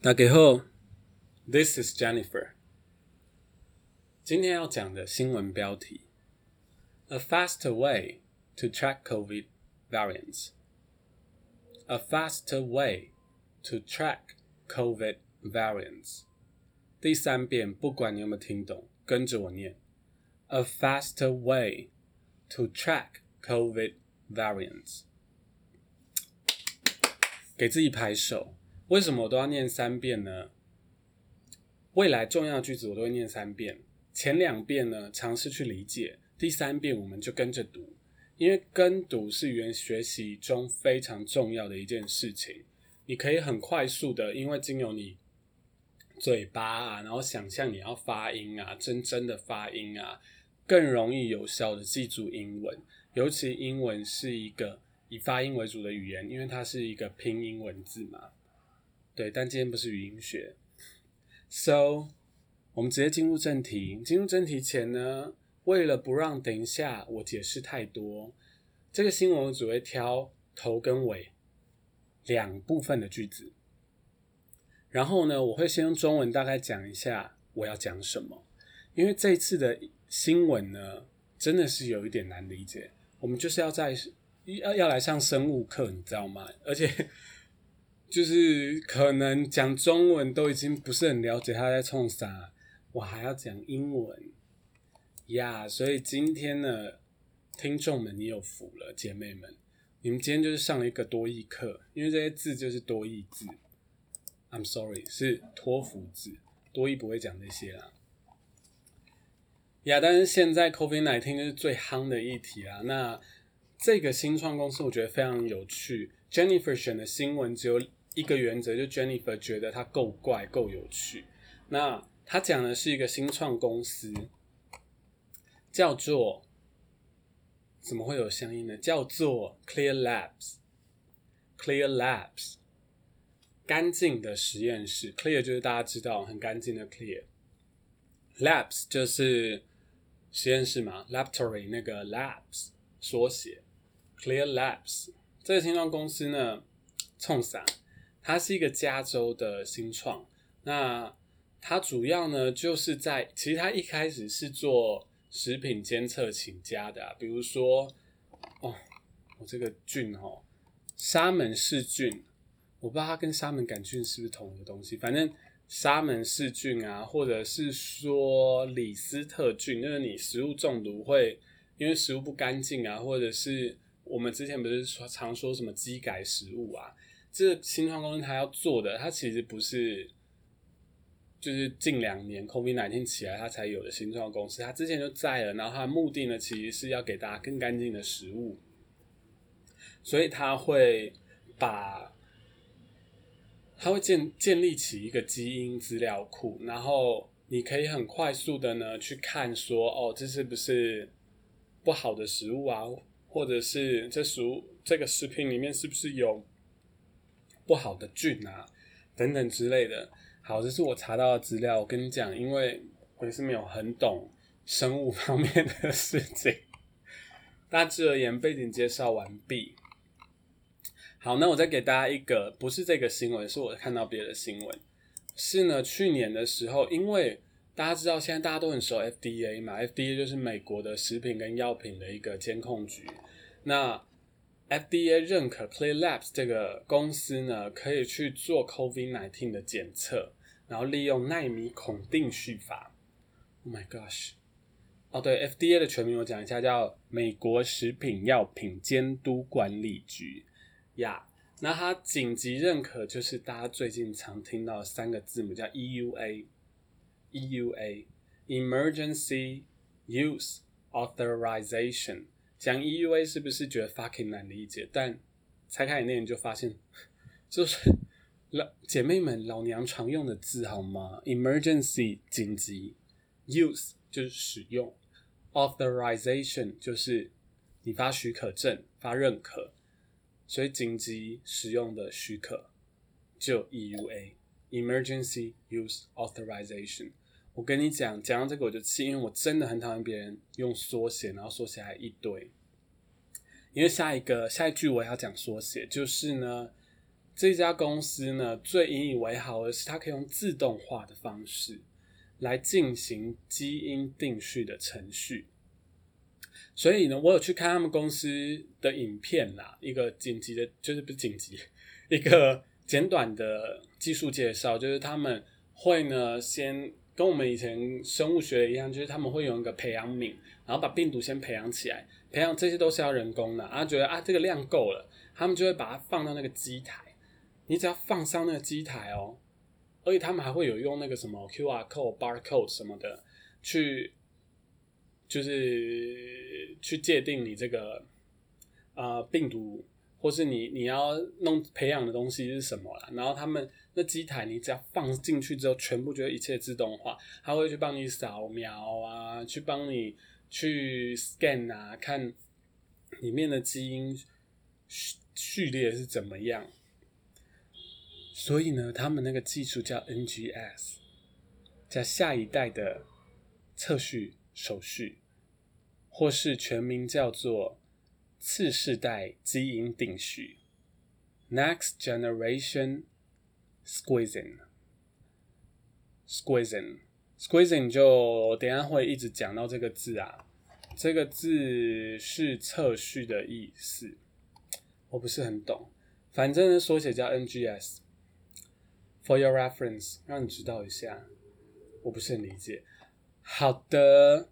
大家好，This is Jennifer。今天要讲的新闻标题：A faster way to track COVID variants。A faster way to track COVID variants。第三遍，不管你有没有听懂，跟着我念：A faster way to track COVID variants。给自己拍手。 为什么我都要念三遍呢？未来重要的句子我都会念三遍。前两遍呢，尝试去理解；第三遍我们就跟着读，因为跟读是语言学习中非常重要的一件事情。你可以很快速的，因为经由你嘴巴啊，然后想象你要发音啊，真真的发音啊，更容易有效的记住英文。尤其英文是一个以发音为主的语言，因为它是一个拼音文字嘛。对，但今天不是语音学，so 我们直接进入正题。进入正题前呢，为了不让等一下我解释太多，这个新闻我只会挑头跟尾两部分的句子。然后呢，我会先用中文大概讲一下我要讲什么，因为这次的新闻呢，真的是有一点难理解。我们就是要在要要来上生物课，你知道吗？而且。就是可能讲中文都已经不是很了解他在冲啥，我还要讲英文呀，所以今天呢，听众们你有福了，姐妹们，你们今天就是上了一个多义课，因为这些字就是多义字。I'm sorry，是托福字，多义不会讲这些啦。呀，但是现在 COVID nineteen 就是最夯的议题啦。那这个新创公司我觉得非常有趣，Jennifer 选的新闻只有。一个原则，就 Jennifer 觉得它够怪、够有趣。那他讲的是一个新创公司，叫做怎么会有相应的？叫做 Clear Labs。Clear Labs，干净的实验室。Clear 就是大家知道很干净的 Clear。Labs 就是实验室嘛，Laboratory 那个 Labs 缩写。Clear Labs 这个新创公司呢，冲啥？它是一个加州的新创，那它主要呢就是在，其实它一开始是做食品监测起家的，比如说，哦，我这个菌哦，沙门氏菌，我不知道它跟沙门杆菌是不是同一个东西，反正沙门氏菌啊，或者是说李斯特菌，就是你食物中毒会因为食物不干净啊，或者是我们之前不是说常说什么机改食物啊。这新创公司它要做的，它其实不是，就是近两年 COVID 1 9起来它才有的新创公司，它之前就在了。然后它的目的呢，其实是要给大家更干净的食物，所以它会把，它会建建立起一个基因资料库，然后你可以很快速的呢去看说，哦，这是不是不好的食物啊，或者是这食物这个食品里面是不是有。不好的菌啊，等等之类的。好，这是我查到的资料。我跟你讲，因为我也是没有很懂生物方面的事情。大致而言，背景介绍完毕。好，那我再给大家一个，不是这个新闻，是我看到别的新闻。是呢，去年的时候，因为大家知道现在大家都很熟 FDA 嘛，FDA 就是美国的食品跟药品的一个监控局。那 FDA 认可 Clear Labs 这个公司呢，可以去做 COVID-19 的检测，然后利用纳米孔定序法。Oh my gosh！哦，对，FDA 的全名我讲一下，叫美国食品药品监督管理局呀。那它紧急认可就是大家最近常听到三个字母，叫 EUA，EUA，Emergency Use Authorization。讲 EUA 是不是觉得 fucking 难理解？但拆开念就发现，就是老姐妹们老娘常用的字好吗？Emergency 紧急，Use 就是使用，Authorization 就是你发许可证、发认可，所以紧急使用的许可就 EUA，Emergency Use Authorization。我跟你讲，讲到这个我就气，因为我真的很讨厌别人用缩写，然后缩写还一堆。因为下一个下一句我要讲缩写，就是呢，这家公司呢，最引以为豪的是它可以用自动化的方式来进行基因定序的程序。所以呢，我有去看他们公司的影片啦，一个紧急的，就是不是紧急，一个简短的技术介绍，就是他们会呢先跟我们以前生物学一样，就是他们会用一个培养皿，然后把病毒先培养起来，培养这些都是要人工的，然后觉得啊这个量够了，他们就会把它放到那个机台。你只要放上那个机台哦，而且他们还会有用那个什么 QR code、barcode 什么的去，就是去界定你这个呃病毒，或是你你要弄培养的东西是什么啦。然后他们那机台，你只要放进去之后，全部就一切自动化，他会去帮你扫描啊，去帮你去 scan 啊，看里面的基因序序列是怎么样。所以呢，他们那个技术叫 NGS，叫下一代的测序手续，或是全名叫做次世代基因定序 （Next Generation Squeezing）。Squeezing，Squeezing 就等下会一直讲到这个字啊，这个字是测序的意思，我不是很懂，反正缩写叫 NGS。For your reference，让你知道一下，我不是很理解。好的，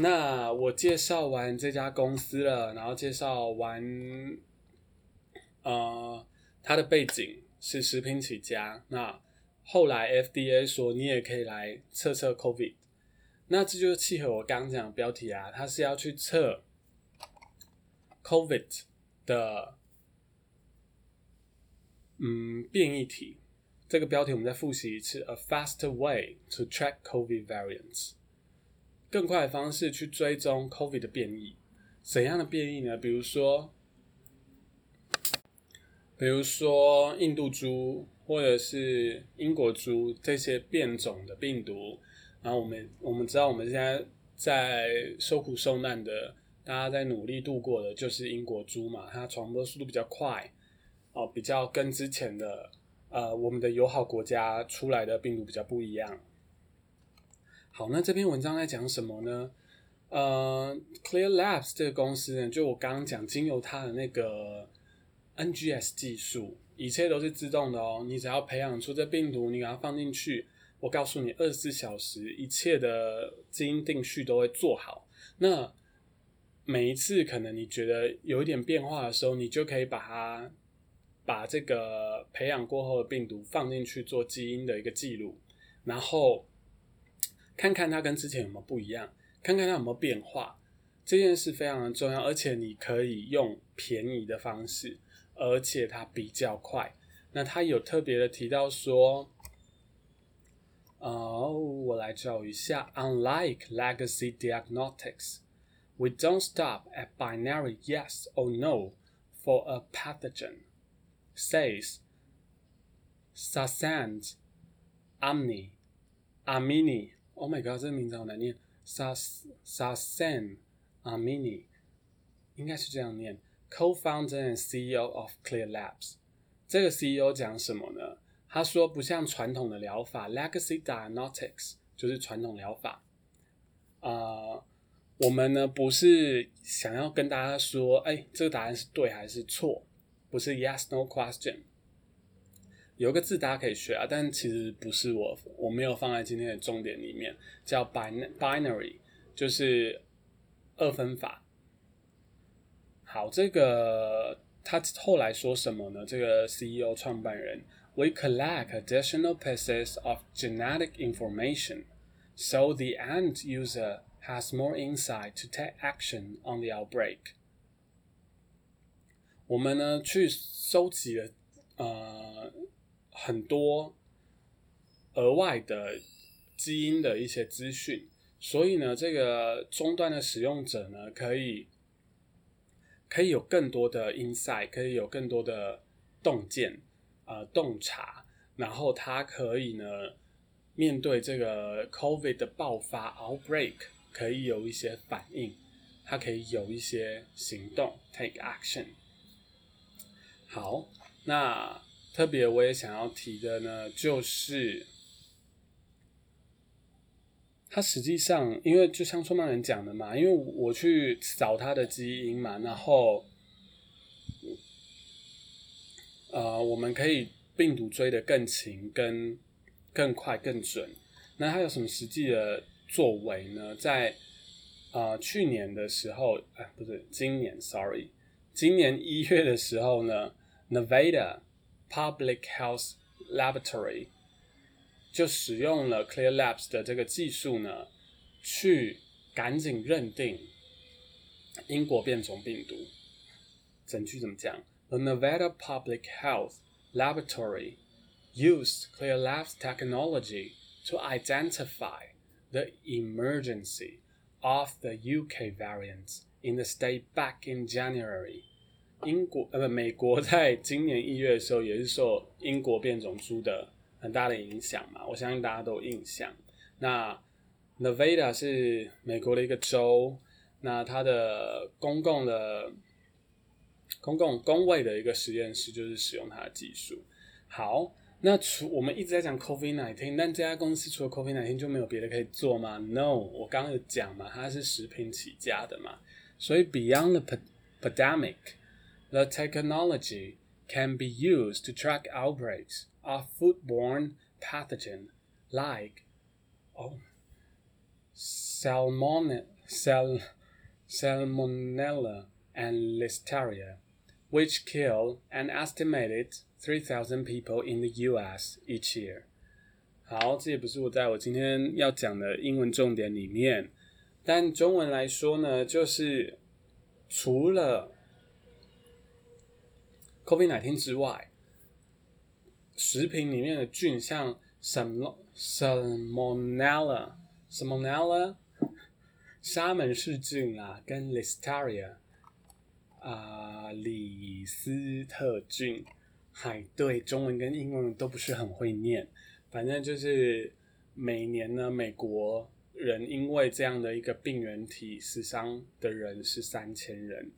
那我介绍完这家公司了，然后介绍完，呃，它的背景是食品起家。那后来 FDA 说你也可以来测测 COVID，那这就是契合我刚刚讲的标题啊，它是要去测 COVID 的，嗯，变异体。这个标题我们再复习一次：A faster way to track COVID variants，更快的方式去追踪 COVID 的变异。怎样的变异呢？比如说，比如说印度猪或者是英国猪这些变种的病毒。然后我们我们知道，我们现在在受苦受难的，大家在努力度过的，就是英国猪嘛，它传播速度比较快，哦，比较跟之前的。呃，我们的友好国家出来的病毒比较不一样。好，那这篇文章在讲什么呢？呃，Clear Labs 这个公司呢，就我刚刚讲，经由它的那个 NGS 技术，一切都是自动的哦。你只要培养出这病毒，你给它放进去，我告诉你，二十四小时一切的基因定序都会做好。那每一次可能你觉得有一点变化的时候，你就可以把它。把这个培养过后的病毒放进去做基因的一个记录，然后看看它跟之前有没有不一样，看看它有没有变化。这件事非常的重要，而且你可以用便宜的方式，而且它比较快。那他有特别的提到说，哦，我来找一下，Unlike legacy diagnostics, we don't stop at binary yes or no for a pathogen. says Sasand Amni Amini Oh my god，这个名字好难念。Sas Sasan Amini 应该是这样念。 Co-founder and CEO of Clear Labs。这个 CEO 讲什么呢？他说不像传统的疗法，Legacy Diagnostics 就是传统疗法。啊，我们呢不是想要跟大家说，哎，这个答案是对还是错？不是 yes no question，有个字大家可以学啊，但其实不是我我没有放在今天的重点里面，叫 binary，就是二分法。好，这个他后来说什么呢？这个 CEO 创办人，We collect additional pieces of genetic information, so the end user has more insight to take action on the outbreak. 我们呢去收集了呃很多额外的基因的一些资讯，所以呢，这个终端的使用者呢可以可以有更多的 insight，可以有更多的洞见呃洞察，然后他可以呢面对这个 COVID 的爆发 outbreak，可以有一些反应，他可以有一些行动 take action。好，那特别我也想要提的呢，就是它实际上，因为就像创办人讲的嘛，因为我去找它的基因嘛，然后呃，我们可以病毒追得更勤、更更快、更准。那它有什么实际的作为呢？在呃去年的时候，哎，不是今年，sorry，今年一月的时候呢，Nevada Public Health Laboratory 就使用了 Clear Labs 的这个技术呢，去赶紧认定英国变种病毒。整句怎么讲？The Nevada Public Health Laboratory used Clear Labs technology to identify the emergency of the UK variants in the state back in January. 英国呃不，美国在今年一月的时候也是受英国变种株的很大的影响嘛，我相信大家都有印象。那 Nevada 是美国的一个州，那它的公共的公共工位的一个实验室就是使用它的技术。好，那除我们一直在讲 COVID nineteen，但这家公司除了 COVID nineteen 就没有别的可以做吗？No，我刚刚有讲嘛，它是食品起家的嘛，所以 Beyond the pandemic。The technology can be used to track outbreaks of foodborne pathogen like oh, salmon, sal, salmonella and listeria, which kill an estimated 3,000 people in the U.S. each year. 好，这也不是我在我今天要讲的英文重点里面，但中文来说呢，就是除了 COVID-19 之外， 食品里面的菌像什么 Salmonella、Salmonella、沙门氏菌啊，跟 Listeria 啊，李斯特菌，嗨，对，中文跟英文都不是很会念，反正就是每年呢，美国人因为这样的一个病原体死伤的人是三千人。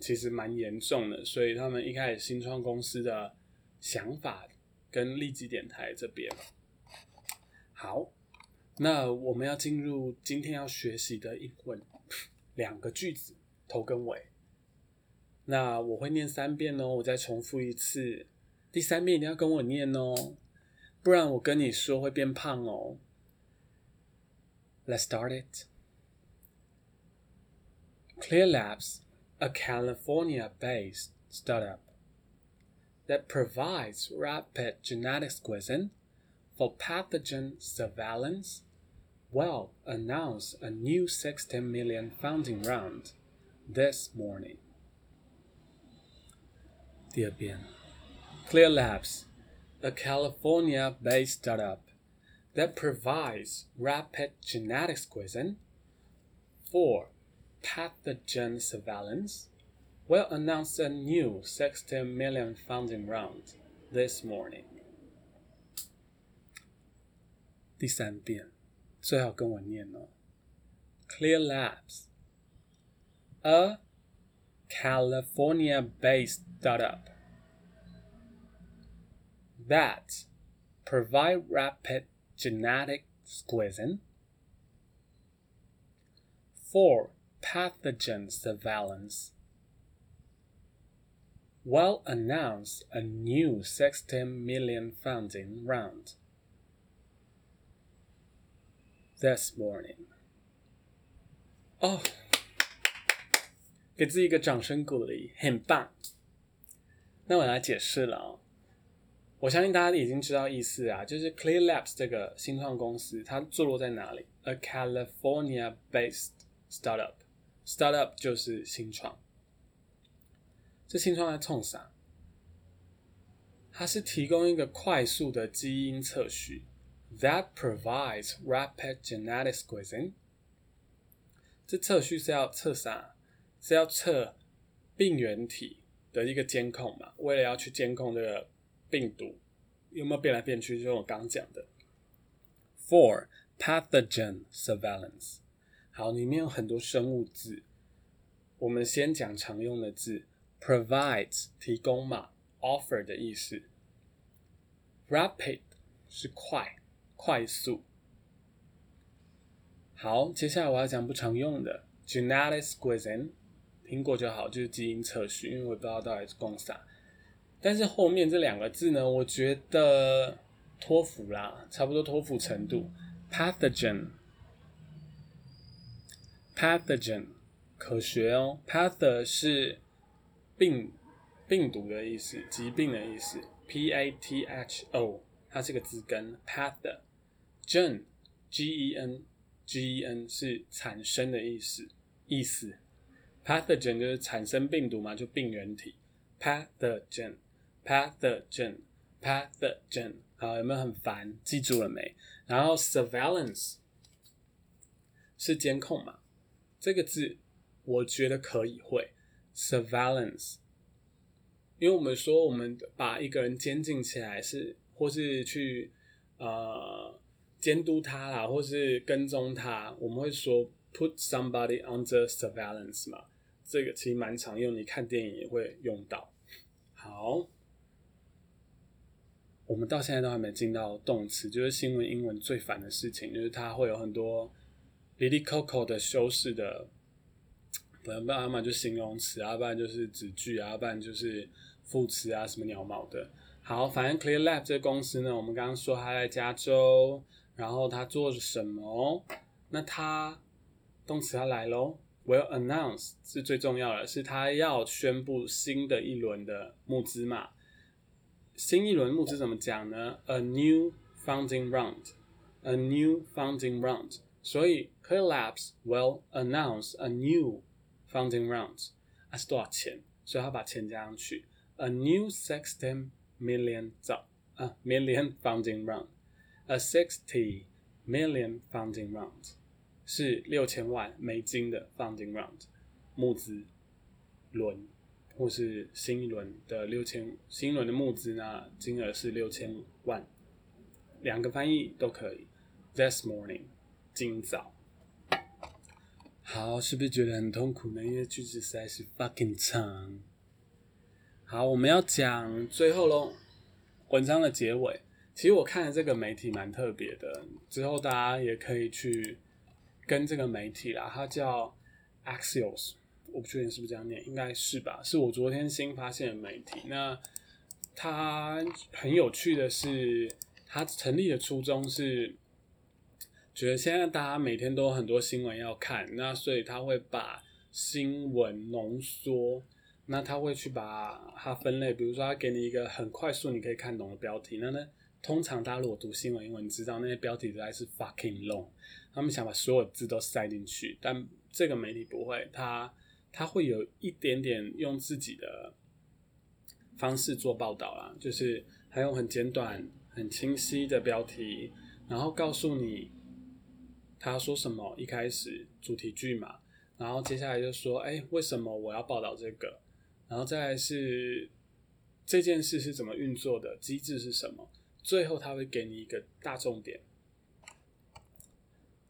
其实蛮严重的，所以他们一开始新创公司的想法跟立即点台这边。好，那我们要进入今天要学习的英文，两个句子头跟尾。那我会念三遍哦，我再重复一次，第三遍一定要跟我念哦，不然我跟你说会变胖哦。Let's start it. Clear Labs. a California based startup that provides rapid genetic sequencing for pathogen surveillance, will announce a new 16 million funding round this morning. Dear Ben, Clear Labs, a California based startup that provides rapid genetic sequencing for pathogen surveillance will announce a new 60 million funding round this morning. 第三遍，最好跟我念哦。Clear Labs, a California-based startup that provide rapid genetic sequencing for pathogen surveillance will announce a new 16 million funding round this morning. 哦，给自己一个掌声鼓励，很棒。那我来解释了哦。我相信大家已经知道意思啊，就是 Clear Labs 这个新创公司，它坐落在哪里？A California-based startup。Startup 就是新创， 这新创在冲啥？它是提供一个快速的基因测序，that provides rapid genetic sequencing。这测序是要测啥？是要测病原体的一个监控嘛？为了要去监控这个病毒有没有变来变去，就我刚讲的。For pathogen surveillance。好，里面有很多生物字，我们先讲常用的字 provides 提供嘛，offer 的意思。rapid 是快，快速。好，接下来我要讲不常用的 genetic squeezing，听过就好，就是基因测序，因为我不知道到底是公啥。但是后面这两个字呢，我觉得托福啦，差不多托福程度。pathogen，pathogen 可学哦。path 是病病毒的意思，疾病的意思。p a t h o 它是个字根。pathogen，g e n。G E N 是产生的意思，意思，pathogen 就是产生病毒嘛，就病原体，pathogen，pathogen，pathogen，好，有没有很烦？记住了没？然后 surveillance 是监控嘛，这个字我觉得可以会 surveillance，因为我们说我们把一个人监禁起来是，或是去呃。监督他啦，或是跟踪他，我们会说 put somebody under surveillance 嘛，这个其实蛮常用，你看电影也会用到。好，我们到现在都还没进到动词，就是新闻英文最烦的事情，就是它会有很多 lily coco 的修饰的，不然要么就形容词啊，不然就是子句啊，不然就是副词啊，什么鸟毛的。好，反正 Clear Lab 这个公司呢，我们刚刚说它在加州。然后他做什么？那他动词要来喽。Will announce 是最重要的，是他要宣布新的一轮的募资嘛？新一轮募资怎么讲呢？A new funding round. A new funding round. 所以 Clear Labs will announce a new funding rounds 啊是多少钱？所以他把钱加上去。A new sixteen million 兆啊 million funding round. A sixty million funding round 是六千万美金的 funding round 募资轮，或是新一轮的六千新一轮的募资呢？金额是六千万，两个翻译都可以。This morning，今早。好，是不是觉得很痛苦呢？因为句子实在是 fucking 长。好，我们要讲最后喽，文章的结尾。其实我看的这个媒体蛮特别的，之后大家也可以去跟这个媒体啦，它叫 Axios，我不确定是不是这样念，应该是吧？是我昨天新发现的媒体。那它很有趣的是，它成立的初衷是觉得现在大家每天都有很多新闻要看，那所以他会把新闻浓缩，那他会去把它分类，比如说他给你一个很快速你可以看懂的标题，那呢？通常大家如果读新闻英文，知道那些标题实在是 fucking long，他们想把所有字都塞进去，但这个媒体不会，他他会有一点点用自己的方式做报道啦，就是还用很简短、很清晰的标题，然后告诉你他说什么，一开始主题句嘛，然后接下来就说，哎，为什么我要报道这个？然后再是这件事是怎么运作的，机制是什么？最后他会给你一个大重点。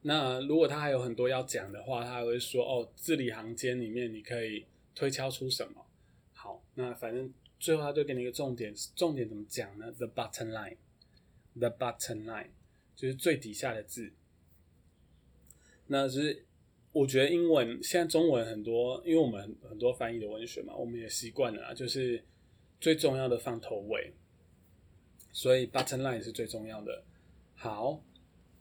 那如果他还有很多要讲的话，他还会说：“哦，字里行间里面你可以推敲出什么？”好，那反正最后他就给你一个重点。重点怎么讲呢？The bottom line，the bottom line 就是最底下的字。那就是我觉得英文现在中文很多，因为我们很多翻译的文学嘛，我们也习惯了，就是最重要的放头尾。所以 button line 是最重要的。好，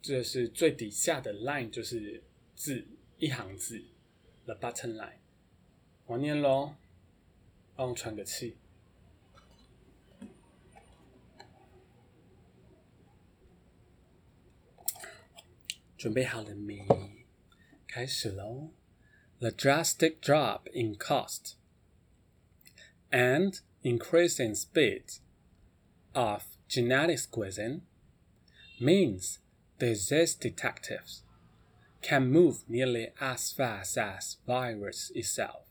这是最底下的 line，就是字一行字，the button line。我念喽，帮我喘个气。准备好了没？开始喽。The drastic drop in cost and increasing speed of genetic squeezing means disease detectives can move nearly as fast as virus itself.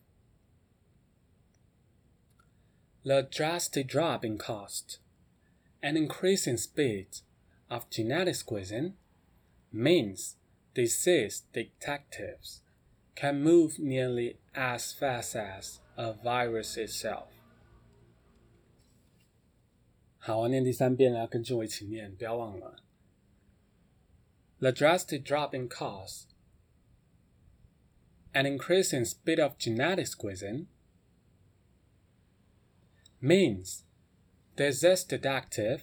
The drastic drop in cost and increasing speed of genetic squeezing means disease detectives can move nearly as fast as a virus itself。好，我念第三遍了，跟着我一起念，不要忘了。The drastic drop in cost and increasing speed of genetic sequencing means disease detective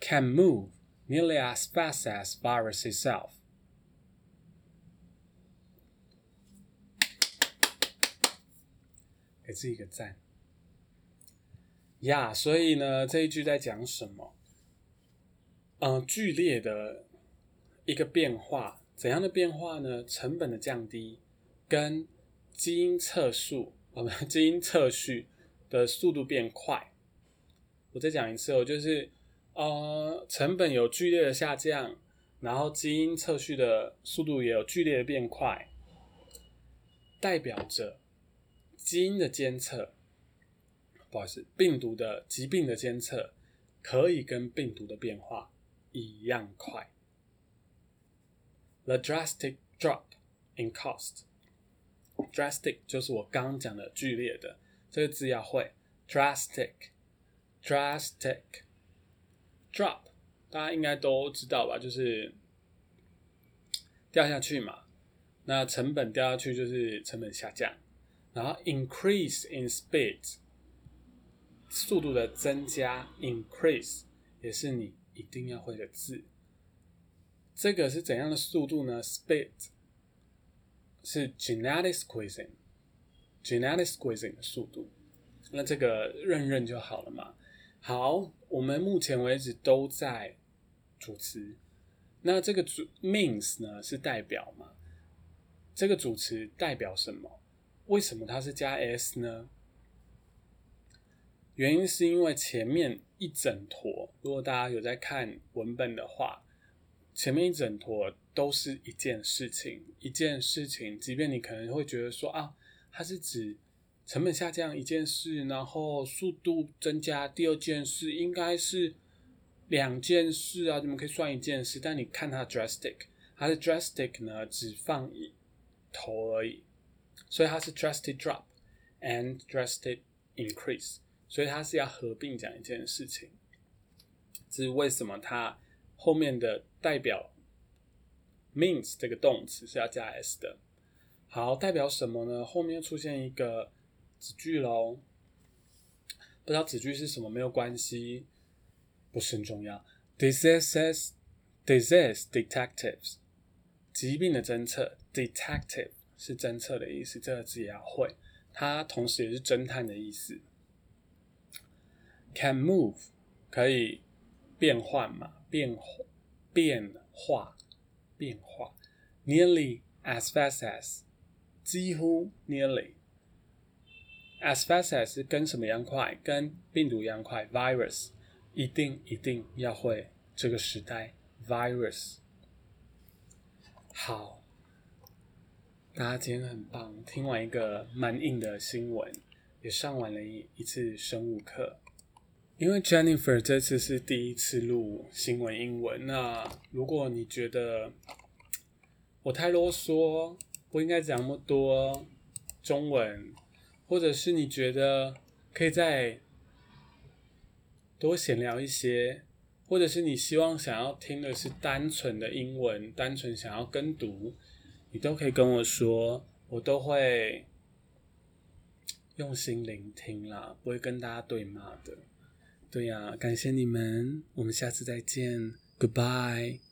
can move nearly as fast as virus itself. 给自己一个赞。呀，所以呢，这一句在讲什么？嗯，剧烈的一个变化，怎样的变化呢？成本的降低跟基因测速，我们 基因测序的速度变快。我再讲一次哦，就是呃，成本有剧烈的下降，然后基因测序的速度也有剧烈的变快，代表着基因的监测。不好意思，病毒的疾病的监测可以跟病毒的变化一样快。The drastic drop in cost，drastic 就是我刚讲的剧烈的，这个字要会。drastic，drastic，drop，大家应该都知道吧？就是掉下去嘛。那成本掉下去就是成本下降，然后 increase in speed。速度的增加，increase 也是你一定要会的字。这个是怎样的速度呢？Speed 是 genetic squeezing，genetic squeezing 的速度。那这个认认就好了嘛。好，我们目前为止都在主词。那这个主 means 呢是代表嘛？这个主词代表什么？为什么它是加 s 呢？原因是因为前面一整坨，如果大家有在看文本的话，前面一整坨都是一件事情，一件事情。即便你可能会觉得说啊，它是指成本下降一件事，然后速度增加第二件事，应该是两件事啊，怎么可以算一件事？但你看它 drastic，它的 drastic 呢只放一头而已，所以它是 drastic drop and drastic increase。所以它是要合并讲一件事情，这是为什么它后面的代表 means 这个动词是要加 s 的。好，代表什么呢？后面出现一个子句喽，不知道子句是什么没有关系，不是很重要。Diseases, disease detectives，疾病的侦测，detective 是侦测的意思，这个字也要会，它同时也是侦探的意思。Can move 可以变换嘛？变变化变化。Nearly as fast as 几乎 nearly as fast as 跟什么一样快？跟病毒一样快。Virus 一定一定要会这个时代。Virus 好，大家今天很棒，听完一个蛮硬的新闻，也上完了一一次生物课。因为 Jennifer 这次是第一次录新闻英文，那如果你觉得我太啰嗦，不应该讲那么多中文，或者是你觉得可以再多闲聊一些，或者是你希望想要听的是单纯的英文，单纯想要跟读，你都可以跟我说，我都会用心聆听啦，不会跟大家对骂的。对呀，感谢你们，我们下次再见，Goodbye。